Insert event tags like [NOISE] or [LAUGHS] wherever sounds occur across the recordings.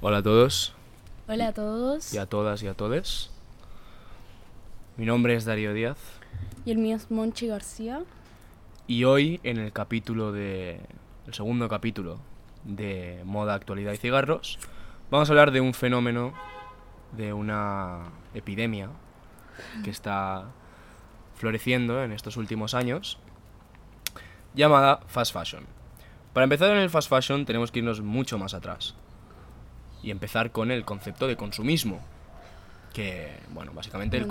Hola a todos Hola a todos. y a todas y a todes. Mi nombre es Darío Díaz Y el mío es Monchi García. y hoy en el capítulo de el segundo capítulo de moda, actualidad y cigarros vamos a hablar de un fenómeno de una epidemia que está floreciendo en estos últimos años llamada fast fashion. Para empezar en el fast fashion tenemos que irnos mucho más atrás y empezar con el concepto de consumismo, que, bueno, básicamente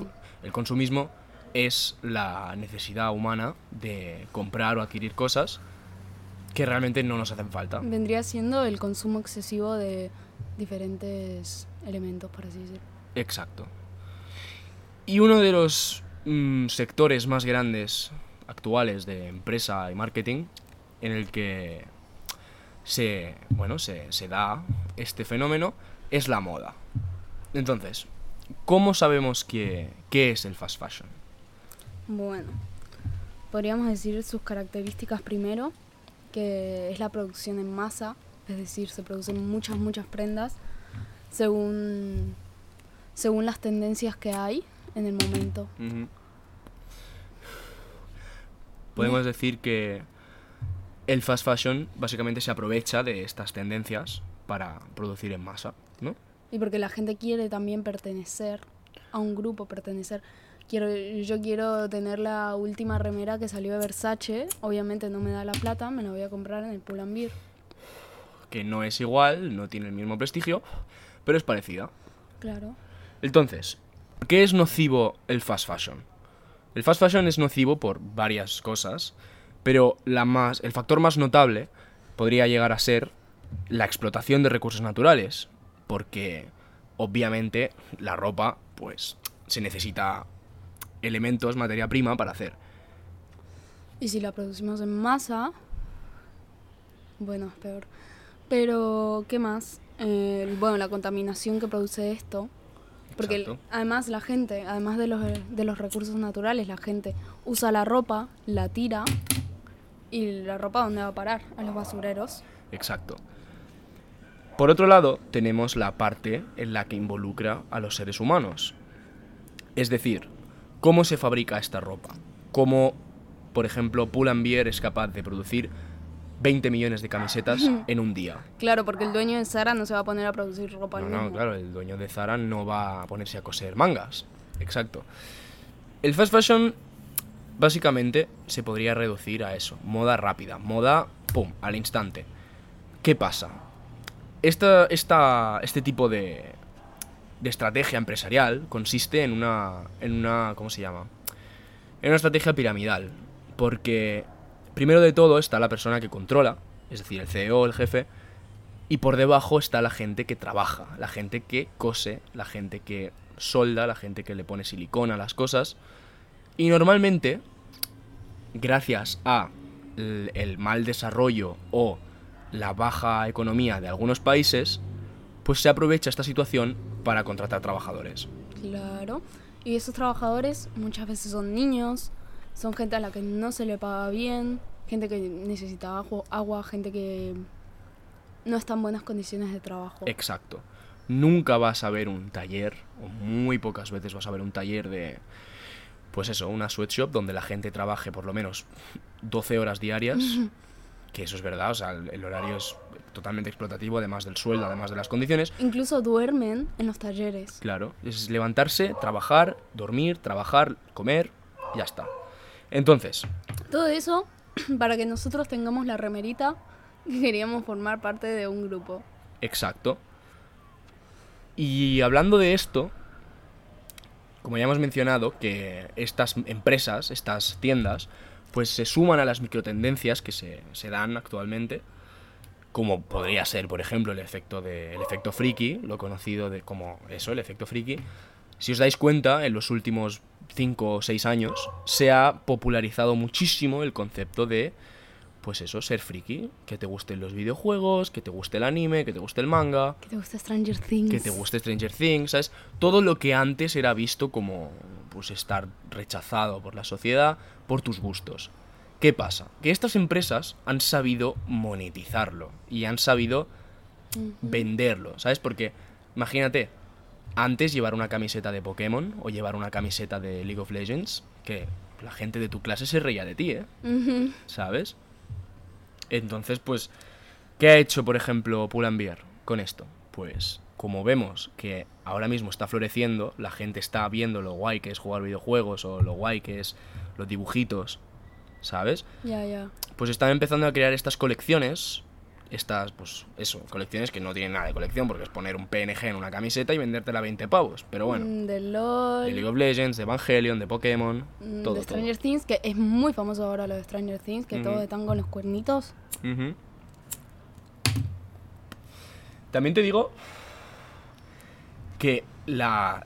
el, consumismo es la necesidad humana de comprar o adquirir cosas que realmente no nos hacen falta. Vendría siendo el consumo excesivo de diferentes elementos, por así decirlo. Exacto. Y uno de los mm, sectores más grandes actuales de empresa y marketing en el que se, bueno, se, se da este fenómeno es la moda. Entonces, ¿cómo sabemos que, qué es el fast fashion? Bueno, podríamos decir sus características primero, que es la producción en masa, es decir, se producen muchas, muchas prendas según, según las tendencias que hay en el momento. Podemos decir que el fast fashion básicamente se aprovecha de estas tendencias para producir en masa, ¿no? Y porque la gente quiere también pertenecer a un grupo, pertenecer. Quiero, yo quiero tener la última remera que salió de Versace. Obviamente no me da la plata, me la voy a comprar en el Pull&Bear. Que no es igual, no tiene el mismo prestigio, pero es parecida. Claro. Entonces, ¿por qué es nocivo el fast fashion? El fast fashion es nocivo por varias cosas, pero la más, el factor más notable podría llegar a ser la explotación de recursos naturales, porque obviamente la ropa, pues, se necesita elementos, materia prima para hacer. Y si la producimos en masa, bueno, es peor. Pero, ¿qué más? Eh, bueno, la contaminación que produce esto. Porque el- además la gente, además de los, de los recursos naturales, la gente usa la ropa, la tira. ¿Y la ropa dónde va a parar? A los basureros. Exacto. Por otro lado, tenemos la parte en la que involucra a los seres humanos. Es decir, cómo se fabrica esta ropa. Cómo, por ejemplo, Pull&Bear es capaz de producir 20 millones de camisetas en un día. Claro, porque el dueño de Zara no se va a poner a producir ropa No, no, mismo. claro, el dueño de Zara no va a ponerse a coser mangas. Exacto. El fast fashion básicamente se podría reducir a eso, moda rápida, moda, pum, al instante. ¿Qué pasa? Esta, esta, este tipo de, de estrategia empresarial consiste en una, en una, ¿cómo se llama? En una estrategia piramidal, porque primero de todo está la persona que controla, es decir, el CEO, el jefe, y por debajo está la gente que trabaja, la gente que cose, la gente que solda, la gente que le pone silicona a las cosas. Y normalmente, gracias a el, mal desarrollo o la baja economía de algunos países, pues se aprovecha esta situación para contratar trabajadores. Claro. Y esos trabajadores muchas veces son niños, son gente a la que no se le paga bien, gente que necesita agu- agua, gente que no está en buenas condiciones de trabajo. Exacto. Nunca vas a ver un taller, o muy pocas veces vas a ver un taller de, pues eso, una sweatshop donde la gente trabaje por lo menos 12 horas diarias, que eso es verdad, o sea, el, el horario es totalmente explotativo, además del sueldo, además de las condiciones. Incluso duermen en los talleres. Claro, es levantarse, trabajar, dormir, trabajar, comer, ya está. Entonces, Todo eso [CLEARS THROAT] para que nosotros tengamos la remerita que queríamos formar parte de un grupo. Exacto. Y hablando de esto, como ya hemos mencionado, que estas empresas, estas tiendas, pues se suman a las microtendencias que se, dan actualmente, como podría ser, por ejemplo, el efecto el efecto friki, lo conocido de como eso, el efecto friki. Si os dais cuenta, en los últimos 5 o 6 años se ha popularizado muchísimo el concepto de pues eso, ser friki, que te gusten los videojuegos, que te guste el anime, que te guste el manga, Que te gusta Stranger Things. que te guste Stranger Things, ¿sabes? Todo lo que antes era visto como pues estar rechazado por la sociedad por tus gustos. ¿Qué pasa? Que estas empresas han sabido monetizarlo y han sabido venderlo, ¿sabes? Porque imagínate, antes llevar una camiseta de Pokémon o llevar una camiseta de League of Legends, que la gente de tu clase se reía de ti, ¿eh? ¿Sabes? Entonces, pues, ¿qué ha hecho, por ejemplo, Pull&Bear con esto? Pues, como vemos que ahora mismo está floreciendo, la gente está viendo lo guay que es jugar videojuegos o lo guay que es los dibujitos, ¿sabes? Ya, ya. Pues están empezando a crear estas colecciones, estas, pues, eso, colecciones que no tienen nada de colección, porque es poner un PNG en una camiseta y vendértela a 20 pavos, pero bueno. Mm, De LOL. De League of Legends, de Evangelion, de Pokémon, mm, todo, de todo. Stranger Things, que es muy famoso ahora lo de Stranger Things, que Ujú. todos están con los cuernitos. También te digo que la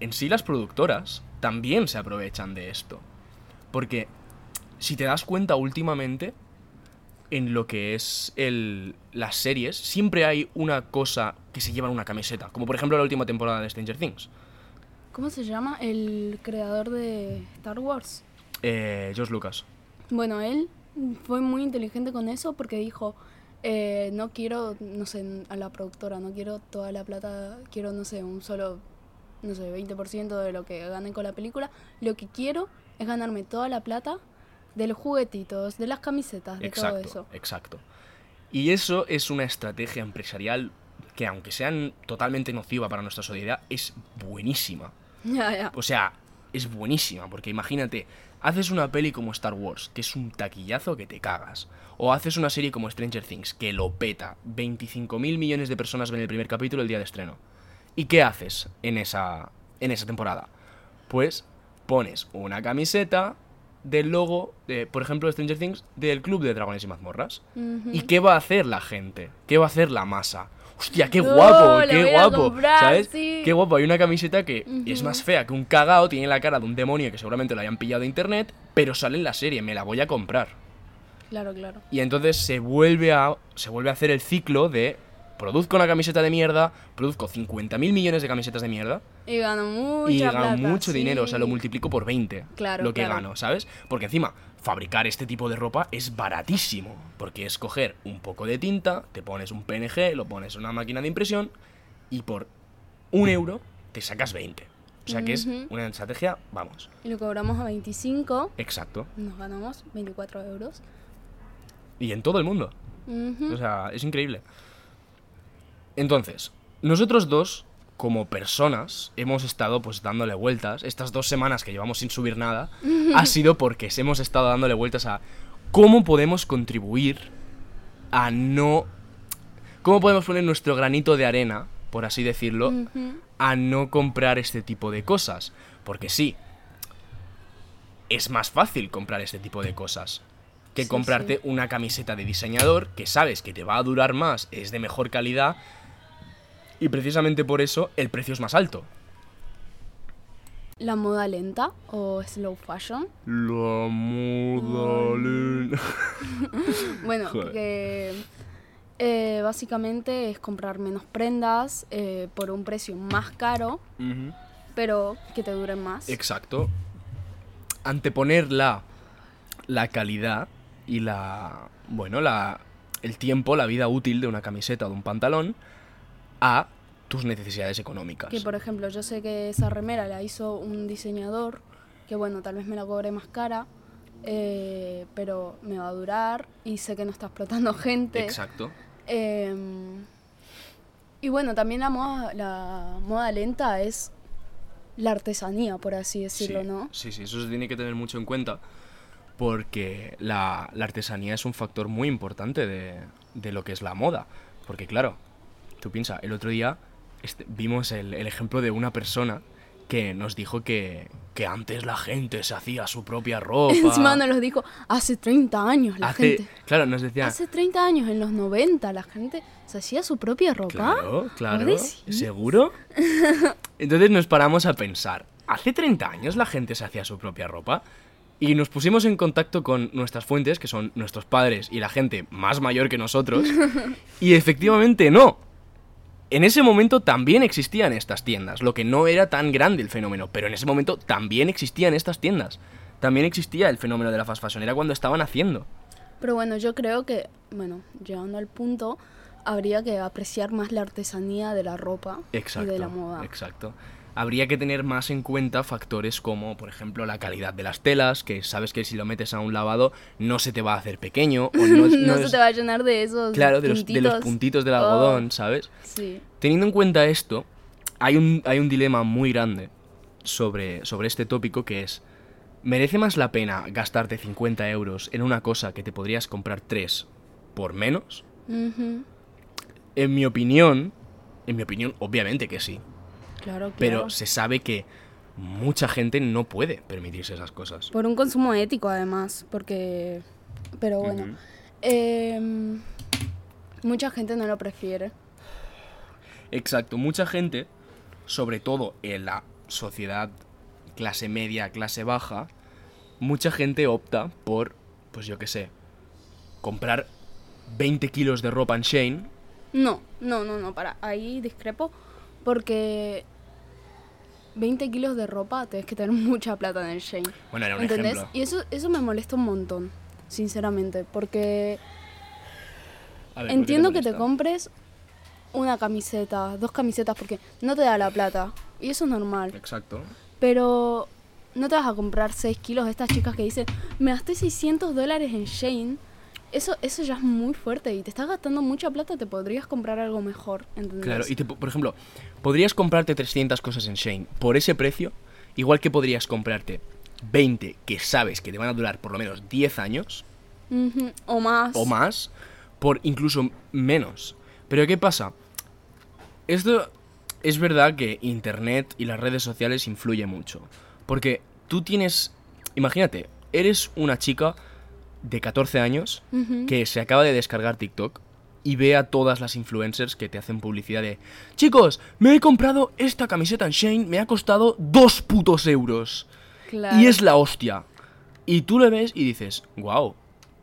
en sí las productoras también se aprovechan de esto. Porque si te das cuenta últimamente en lo que es el, las series, siempre hay una cosa que se lleva en una camiseta, como por ejemplo la última temporada de Stranger Things. ¿Cómo se llama? El creador de Star Wars. Eh, George Lucas. Bueno, él fue muy inteligente con eso porque dijo, eh, no quiero, no sé, a la productora, no quiero toda la plata, quiero, no sé, un solo, no sé, 20% de lo que ganen con la película. Lo que quiero es ganarme toda la plata de los juguetitos, de las camisetas, de todo eso. exacto. Y eso es una estrategia empresarial que, aunque sean totalmente nociva para nuestra sociedad, es buenísima. [LAUGHS] Ya, ya. O sea, es buenísima, porque imagínate, haces una peli como Star Wars, que es un taquillazo que te cagas. O haces una serie como Stranger Things, que lo peta. 25 mil millones de personas ven el primer capítulo el día de estreno. ¿Y qué haces en esa, en esa temporada? Pues pones una camiseta del logo, de, por ejemplo, de Stranger Things, del Club de Dragones y Mazmorras. ¿Y qué va a hacer la gente? ¿Qué va a hacer la masa? Hostia, qué No, guapo, qué guapo. comprar, ¿Sabes? sí. Qué guapo. Hay una camiseta que es más fea que un cagao, tiene la cara de un demonio que seguramente lo hayan pillado de internet, pero sale en la serie, me la voy a comprar. Claro, claro. Y entonces se vuelve a se vuelve a hacer el ciclo de produzco una camiseta de mierda, produzco 50 mil millones de camisetas de mierda Y gano mucha y gano plata, mucho dinero, o sea, lo multiplico por 20 Claro, lo que claro. gano, ¿sabes? Porque encima, fabricar este tipo de ropa es baratísimo, porque es coger un poco de tinta, te pones un PNG, lo pones en una máquina de impresión y por un euro te sacas 20. O sea que es una estrategia, vamos, Y lo cobramos a 25, exacto. nos ganamos 24 euros. Y en todo el mundo. O sea, es increíble. Entonces, nosotros dos, como personas, hemos estado pues dándole vueltas. Estas dos semanas que llevamos sin subir nada, ha sido porque hemos estado dándole vueltas a cómo podemos contribuir a no... ¿Cómo podemos poner nuestro granito de arena, por así decirlo, a no comprar este tipo de cosas? Porque sí, es más fácil comprar este tipo de cosas que Sí, comprarte sí. una camiseta de diseñador que sabes que te va a durar más, es de mejor calidad y precisamente por eso el precio es más alto. La moda lenta o slow fashion. La moda lenta. [LAUGHS] Bueno, que eh, básicamente es comprar menos prendas eh, por un precio más caro, pero que te duren más. Exacto. Anteponer la, la calidad y la. Bueno, la. el tiempo, la vida útil de una camiseta o de un pantalón a tus necesidades económicas. Que por ejemplo, yo sé que esa remera la hizo un diseñador, que bueno, tal vez me la cobre más cara, eh, pero me va a durar y sé que no está explotando [LAUGHS] gente. Exacto. Em, y bueno, también la moda, la moda lenta es la artesanía, por así decirlo, sí, ¿no? Sí, sí, eso se tiene que tener mucho en cuenta. Porque la, la artesanía es un factor muy importante de, de lo que es la moda. Porque claro, tú piensas, el otro día este, vimos el, el ejemplo de una persona que nos dijo que, que antes la gente se hacía su propia ropa. [LAUGHS] Encima nos lo dijo hace 30 años la Hace- gente. Claro, nos decía... Hace 30 años, en los 90, la gente se hacía su propia ropa. Claro, claro. ¿Seguro? [LAUGHS] Entonces nos paramos a pensar, ¿hace 30 años la gente se hacía su propia ropa? Y nos pusimos en contacto con nuestras fuentes, que son nuestros padres y la gente más mayor que nosotros, [LAUGHS] y efectivamente no. En ese momento también existían estas tiendas, lo que no era tan grande el fenómeno, pero en ese momento también existían estas tiendas. También existía el fenómeno de la fast fashion, era cuando estaban haciendo. Pero bueno, yo creo que, bueno, llegando al punto, habría que apreciar más la artesanía de la ropa Exacto. y de la moda. Exacto. Habría que tener más en cuenta factores como, por ejemplo, la calidad de las telas, que sabes que si lo metes a un lavado no se te va a hacer pequeño. O no, es- [LAUGHS] no, no se te va a llenar de esos Claro, de los, de los puntitos. del Oh, algodón, ¿sabes? sí. Teniendo en cuenta esto, hay un, hay un dilema muy grande sobre, sobre este tópico que es, ¿merece más la pena gastarte 50 euros en una cosa que te podrías comprar 3 por menos? En mi opinión, en mi opinión, obviamente que sí. Claro, claro. Pero se sabe que mucha gente no puede permitirse esas cosas. Por un consumo ético, además, porque... Pero bueno. Em, mucha gente no lo prefiere. Exacto, mucha gente, sobre todo en la sociedad clase media, clase baja, mucha gente opta por, pues yo qué sé, comprar 20 kilos de ropa en Shane. No, no, no, no, para. Ahí discrepo. Porque 20 kilos de ropa tienes que tener [LAUGHS] mucha plata en el Shane. Bueno, era un ¿Entendés? ejemplo. Y eso, eso me molesta un montón, sinceramente. Porque A ver, ¿por qué entiendo que te compres una camiseta, dos camisetas, porque no te da la plata. Y eso es normal. Exacto. Pero no te vas a comprar 6 kilos de estas chicas que dicen, me gasté 600 dólares en Shane. Eso, eso ya es muy fuerte y te estás gastando mucha plata, te podrías comprar algo mejor, ¿entendés? Claro, y te- por ejemplo, podrías comprarte 300 cosas en Shane por ese precio, igual que podrías comprarte 20 que sabes que te van a durar por lo menos 10 años O más. o más por incluso menos. Pero ¿qué pasa? Esto es verdad que Internet y las redes sociales influyen mucho. Porque tú tienes, imagínate, eres una chica de 14 años que se acaba de descargar TikTok y ve a todas las influencers que te hacen publicidad de Chicos, me he comprado esta camiseta en Shane, me ha costado dos putos euros. Claro. Y es la hostia. Y tú le ves y dices, wow,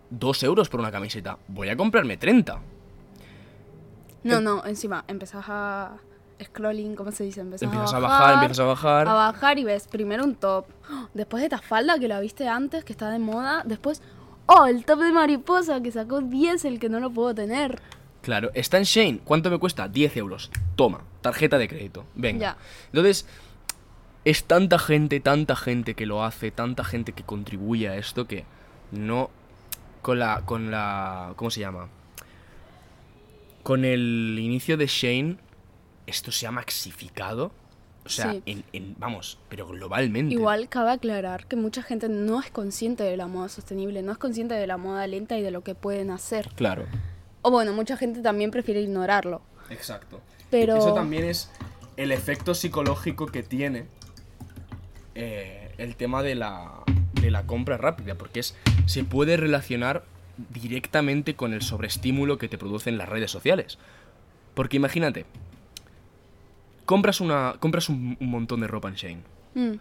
dos euros por una camiseta, voy a comprarme 30. No, no, encima empezás a scrolling, ¿cómo se dice? Empezás Empiezas a a bajar, bajar, empiezas a bajar. a bajar y ves primero un top. Después de esta falda que la viste antes, que está de moda. Después, oh, el top de mariposa que sacó 10, el que no lo puedo tener. Claro, está en Shane, ¿cuánto me cuesta? 10 euros. Toma, tarjeta de crédito. Venga. Ya. Entonces, es tanta gente, tanta gente que lo hace, tanta gente que contribuye a esto que no. Con la. con la. ¿Cómo se llama? Con el inicio de Shane, esto se ha maxificado. O sea, Sí. en, en- vamos, pero globalmente. Igual cabe aclarar que mucha gente no es consciente de la moda sostenible, no es consciente de la moda lenta y de lo que pueden hacer. Claro. O bueno, mucha gente también prefiere ignorarlo. Exacto. Pero- Eso también es el efecto psicológico que tiene eh, el tema de la, de la compra rápida, porque es, se puede relacionar directamente con el sobreestímulo que te producen las redes sociales. Porque imagínate, compras, una, compras un, un montón de ropa en Shane. Mm,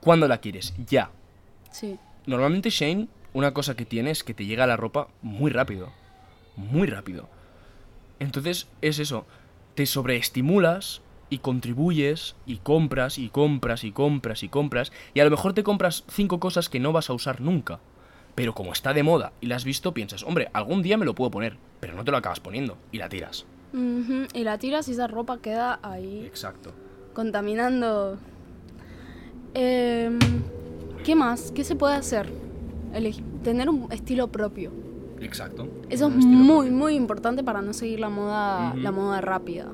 ¿Cuándo la quieres? Ya. sí. Normalmente Shane, una cosa que tiene es que te llega la ropa muy rápido. Muy rápido. Entonces es eso. Te sobreestimulas y contribuyes y compras y compras y compras y compras. Y a lo mejor te compras cinco cosas que no vas a usar nunca. Pero como está de moda y la has visto, piensas, hombre, algún día me lo puedo poner. Pero no te lo acabas poniendo y la tiras. Y la tiras y esa ropa queda ahí Exacto. contaminando. Em, ¿Qué más? ¿Qué se puede hacer? Tener un estilo propio. Exacto. Eso es muy, propio. muy importante para no seguir la moda, la moda rápida.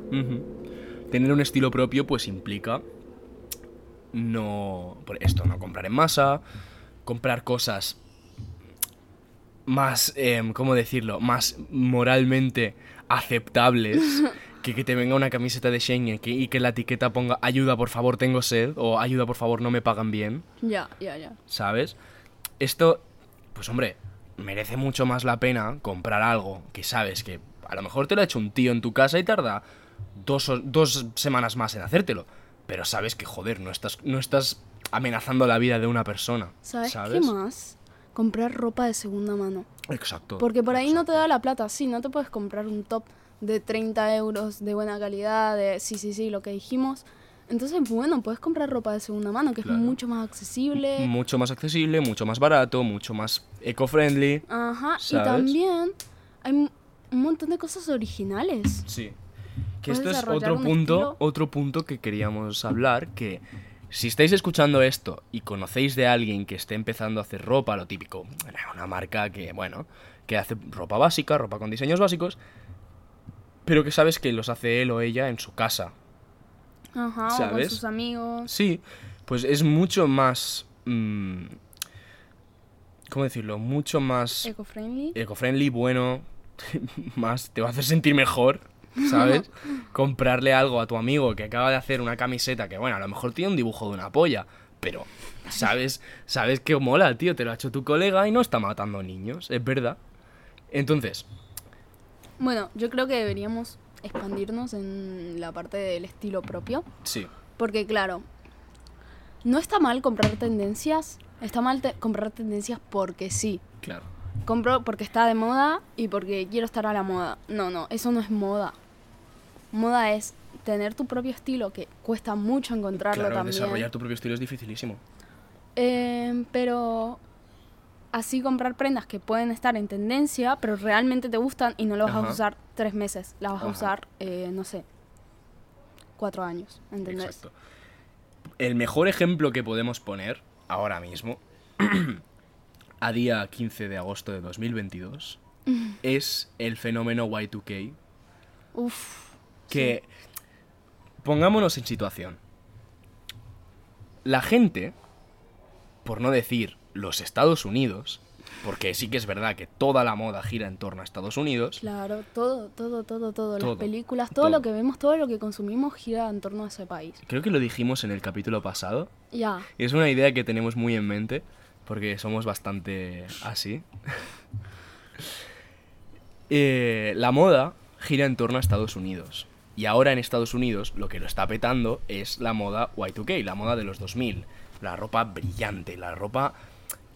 Tener un estilo propio pues implica no por esto no comprar en masa, comprar cosas más em, cómo decirlo, más moralmente aceptables que que te venga una camiseta de Schengen que, y que la etiqueta ponga ayuda por favor tengo sed o ayuda por favor no me pagan bien, Ya, ya, ya. ¿sabes? Esto pues hombre, merece mucho más la pena comprar algo que sabes que a lo mejor te lo ha hecho un tío en tu casa y tarda dos, dos semanas más en hacértelo. Pero sabes que, joder, no estás, no estás amenazando la vida de una persona. ¿Sabes, qué más? Comprar ropa de segunda mano. Exacto. Porque por ahí no te da la plata. Sí, no te puedes comprar un top de 30 euros de buena calidad, de sí, sí, sí, lo que dijimos. Entonces, bueno, puedes comprar ropa de segunda mano, que Claro. es mucho más accesible. Mucho más accesible, mucho más barato, mucho más eco-friendly. Ajá, y también hay, un montón de cosas originales. Sí. Que esto es otro un punto, estilo- otro punto que queríamos hablar, que si estáis escuchando esto y conocéis de alguien que esté empezando a hacer ropa, lo típico, una marca que, bueno, que hace ropa básica, ropa con diseños básicos, pero que sabes que los hace él o ella en su casa. Ajá, o con sus amigos. Sí, pues es mucho más... mm, ¿Cómo decirlo? Mucho más Eco-friendly. eco-friendly, bueno, [LAUGHS] más te va a hacer sentir mejor, ¿sabes? Comprarle algo a tu amigo que acaba de hacer una camiseta que, bueno, a lo mejor tiene un dibujo de una polla, pero sabes, sabes que mola, tío, te lo ha hecho tu colega y no está matando niños, es verdad. Entonces, Bueno, yo creo que deberíamos expandirnos en la parte del estilo propio. sí, Porque claro, no está mal comprar tendencias. Está mal te- comprar tendencias porque sí. claro. Compro porque está de moda y porque quiero estar a la moda. No, no, eso no es moda. Moda es tener tu propio estilo, que cuesta mucho encontrarlo Claro, también. desarrollar tu propio estilo es dificilísimo. Eh, pero así comprar prendas que pueden estar en tendencia, pero realmente te gustan y no las vas Ajá. a usar tres meses. Las vas a usar, eh, no sé, cuatro años. ¿Entendés? Exacto. El mejor ejemplo que podemos poner ahora mismo, [CLEARS THROAT] a día 15 de agosto de 2022, [LAUGHS] es el fenómeno Y2K, Uf. Que pongámonos en situación. La gente, por no decir los Estados Unidos, porque sí que es verdad que toda la moda gira en torno a Estados Unidos, Claro, todo, todo, todo, todo. Todo, Las películas, todo, todo. lo que vemos, todo lo que consumimos gira en torno a ese país. creo que lo dijimos en el capítulo pasado, Ya. y es una idea que tenemos muy en mente, porque somos bastante así. [LAUGHS] Eh, la moda gira en torno a Estados Unidos. Y ahora en Estados Unidos lo que lo está petando es la moda Y2K, la moda de los 2000. La ropa brillante, la ropa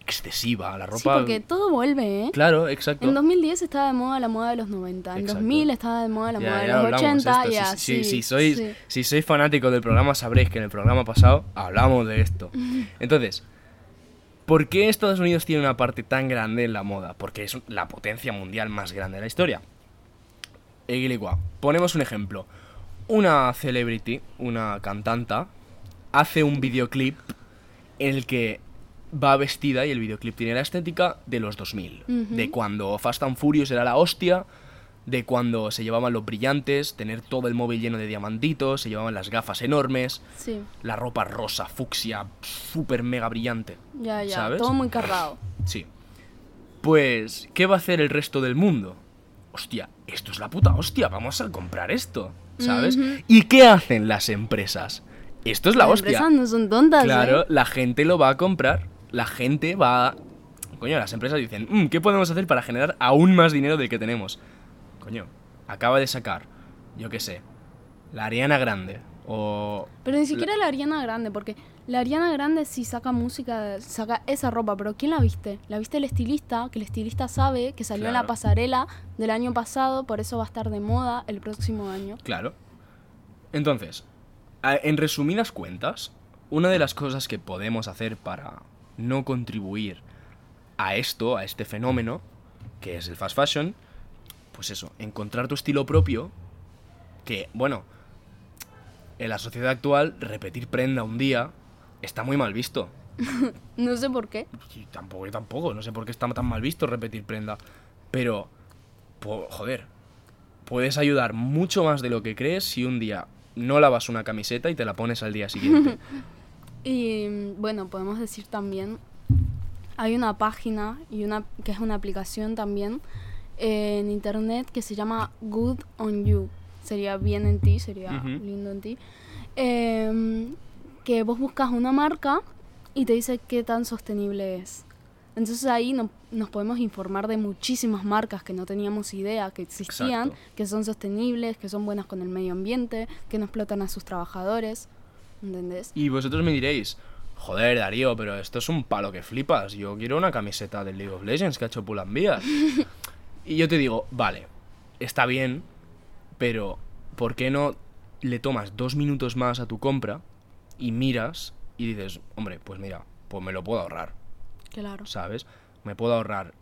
excesiva, la ropa... Sí, porque todo vuelve, ¿eh? Claro, exacto. En 2010 estaba de moda la moda de los 90, en Exacto. 2000 estaba de moda la Ya, moda de ya los hablamos 80 esto. y Si- así. si, si sois, sí. si sois fanáticos del programa sabréis que en el programa pasado hablamos de esto. [LAUGHS] Entonces, ¿por qué Estados Unidos tiene una parte tan grande en la moda? Porque es la potencia mundial más grande de la historia. Eguiligua. Ponemos un ejemplo. Una celebrity, una cantanta, hace un videoclip en el que va vestida y el videoclip tiene la estética de los 2000. Ujú. De cuando Fast and Furious era la hostia, de cuando se llevaban los brillantes, tener todo el móvil lleno de diamantitos, se llevaban las gafas enormes, Sí, la ropa rosa, fucsia, súper mega brillante. ya, ya. ¿Sabes? Todo muy cargado. Sí. Pues, ¿qué va a hacer el resto del mundo? Hostia, esto es la puta hostia, vamos a comprar esto, ¿sabes? ¿Y qué hacen las empresas? Esto es la Las hostia. empresas no son tontas, Claro, ¿eh? la gente lo va a comprar. La gente va a... Coño, las empresas dicen, "Mm, ¿qué podemos hacer para generar aún más dinero del que tenemos? Coño, acaba de sacar, yo qué sé, la Ariana Grande. O... Pero ni siquiera la Ariana Grande, porque la Ariana Grande sí saca música, saca esa ropa, pero ¿quién la viste? La viste el estilista, que el estilista sabe que salió en la pasarela del año pasado, por eso va a estar de moda el próximo año. Claro. Entonces, en resumidas cuentas, una de las cosas que podemos hacer para no contribuir a esto, a este fenómeno, que es el fast fashion, pues eso, encontrar tu estilo propio, que, bueno, en la sociedad actual, repetir prenda un día está muy mal visto. [LAUGHS] No sé por qué. Y tampoco, yo tampoco, no sé por qué está tan mal visto repetir prenda. Pero, po- joder, puedes ayudar mucho más de lo que crees si un día no lavas una camiseta y te la pones al día siguiente. [LAUGHS] Y bueno, podemos decir también, hay una página y una que es una aplicación también eh, en internet que se llama Good on You. Sería bien en ti, sería lindo en ti. Em, que vos buscas una marca y te dice qué tan sostenible es. Entonces ahí no- nos podemos informar de muchísimas marcas que no teníamos idea que existían, Exacto. que son sostenibles, que son buenas con el medio ambiente, que no explotan a sus trabajadores. ¿Entendés? y vosotros me diréis, joder, Darío, pero esto es un palo que flipas. Yo quiero una camiseta del League of Legends que ha hecho Pull&Bear. [LAUGHS] y yo te digo, vale, está bien, pero ¿por qué no le tomas dos minutos más a tu compra y miras y dices, hombre, pues mira, pues me lo puedo ahorrar. Claro. ¿sabes? Me puedo ahorrar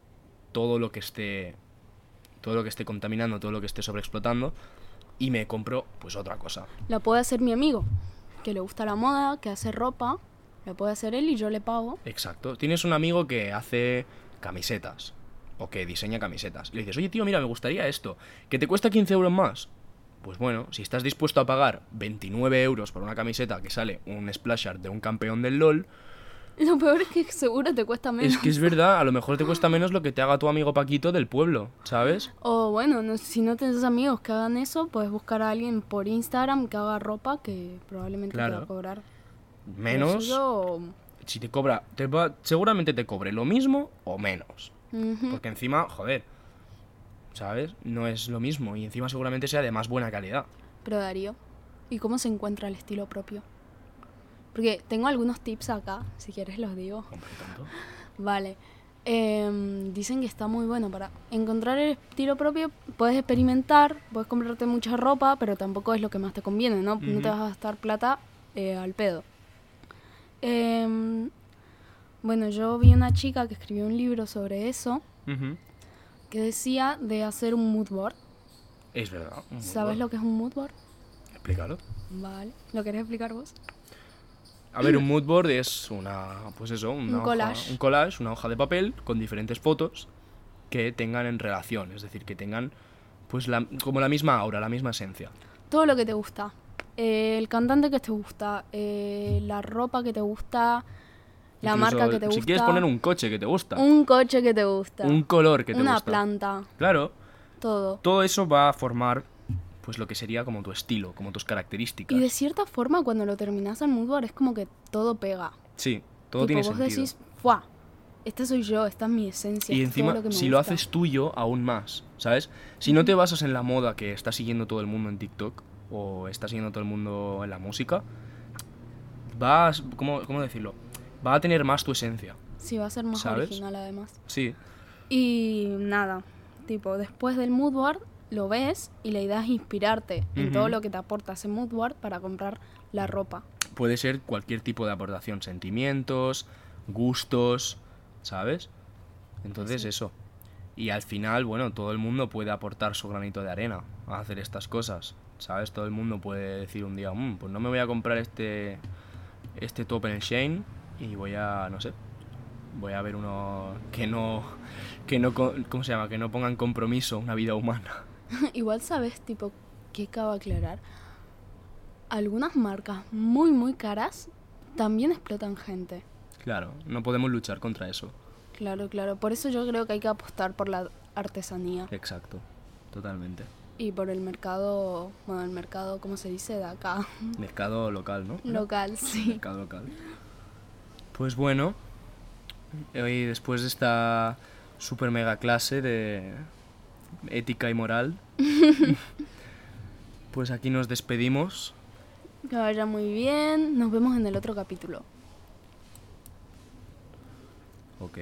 todo lo que esté todo lo que esté contaminando, todo lo que esté sobreexplotando, y me compro pues otra cosa. La puede hacer mi amigo, que le gusta la moda, que hace ropa. La puede hacer él y yo le pago. Exacto. Tienes un amigo que hace camisetas o que diseña camisetas. Y le dices, oye tío, mira, me gustaría esto. ¿Que te cuesta 15 euros más? Pues bueno, si estás dispuesto a pagar 29 euros por una camiseta que sale un splash art de un campeón del LOL, Lo peor es que seguro te cuesta menos. es que es verdad, a lo mejor te [LAUGHS] cuesta menos lo que te haga tu amigo Paquito del pueblo, ¿sabes? O bueno, no- si no tienes amigos que hagan eso, puedes buscar a alguien por Instagram que haga ropa que probablemente te va a cobrar. Menos, si te cobra, te va- seguramente te cobre lo mismo o menos. Porque encima, joder, ¿sabes? No es lo mismo y encima seguramente sea de más buena calidad. Pero Darío, ¿y cómo se encuentra el estilo propio? Porque tengo algunos tips acá, si quieres los digo. Hombre, tonto. [LAUGHS] Vale. Em, dicen que está muy bueno para encontrar el estilo propio. Puedes experimentar, puedes comprarte mucha ropa, pero tampoco es lo que más te conviene, ¿no? No te vas a gastar plata eh, al pedo. Em, bueno, yo vi una chica que escribió un libro sobre eso, que decía de hacer un mood board. Es verdad. un ¿Sabes lo que es un mood board? Explícalo. Vale. ¿Lo querés explicar vos? A ver, un mood board es una, pues eso, una Un hoja- collage. un collage, una hoja de papel con diferentes fotos que tengan en relación, es decir, que tengan pues la, como la misma aura, la misma esencia. Todo lo que te gusta. Eh, el cantante que te gusta, eh, la ropa que te gusta, la Incluso, marca que te Si gusta. quieres poner un coche que te gusta, un coche que te gusta, un color que te una gusta. planta, Claro, todo. todo eso va a formar pues lo que sería como tu estilo, como tus características. Y de cierta forma, cuando lo terminas en moodboard, es como que todo pega. Sí, todo tipo, tiene vos sentido. decís, ¡fuah! Esta soy yo, esta es mi esencia. y encima, lo que me si lo gusta". haces tuyo, aún más, ¿sabes? Si no te basas en la moda que está siguiendo todo el mundo en TikTok o está siguiendo todo el mundo en la música, vas, ¿cómo, cómo decirlo? Va a tener más tu esencia. Sí, va a ser más ¿Sabes? original además. Sí, Y nada, tipo, después del moodboard lo ves y la idea es inspirarte en todo lo que te aporta ese moodboard para comprar la ropa. puede ser cualquier tipo de aportación, sentimientos, gustos, ¿sabes? Entonces eso. Y al final, bueno, todo el mundo puede aportar su granito de arena a hacer estas cosas, ¿sabes? Todo el mundo puede decir un día, "Mm, pues no me voy a comprar este este top en el Shane y voy a, no sé, voy a ver uno que no que no ¿cómo se llama? Que no pongan compromiso una vida humana. [LAUGHS] Igual sabes, tipo, que acabo de aclarar. Algunas marcas muy, muy caras también explotan gente. Claro, no podemos luchar contra eso. Claro, claro. Por eso yo creo que hay que apostar por la artesanía Exacto. Totalmente. y por el mercado, bueno, el mercado, ¿cómo se dice? De acá. Mercado local, ¿no? Local, [LAUGHS] sí. Mercado local. Pues bueno, hoy después de esta super mega clase de ética y moral, [LAUGHS] pues aquí nos despedimos. Que vaya muy bien. Nos vemos en el otro capítulo. Ok.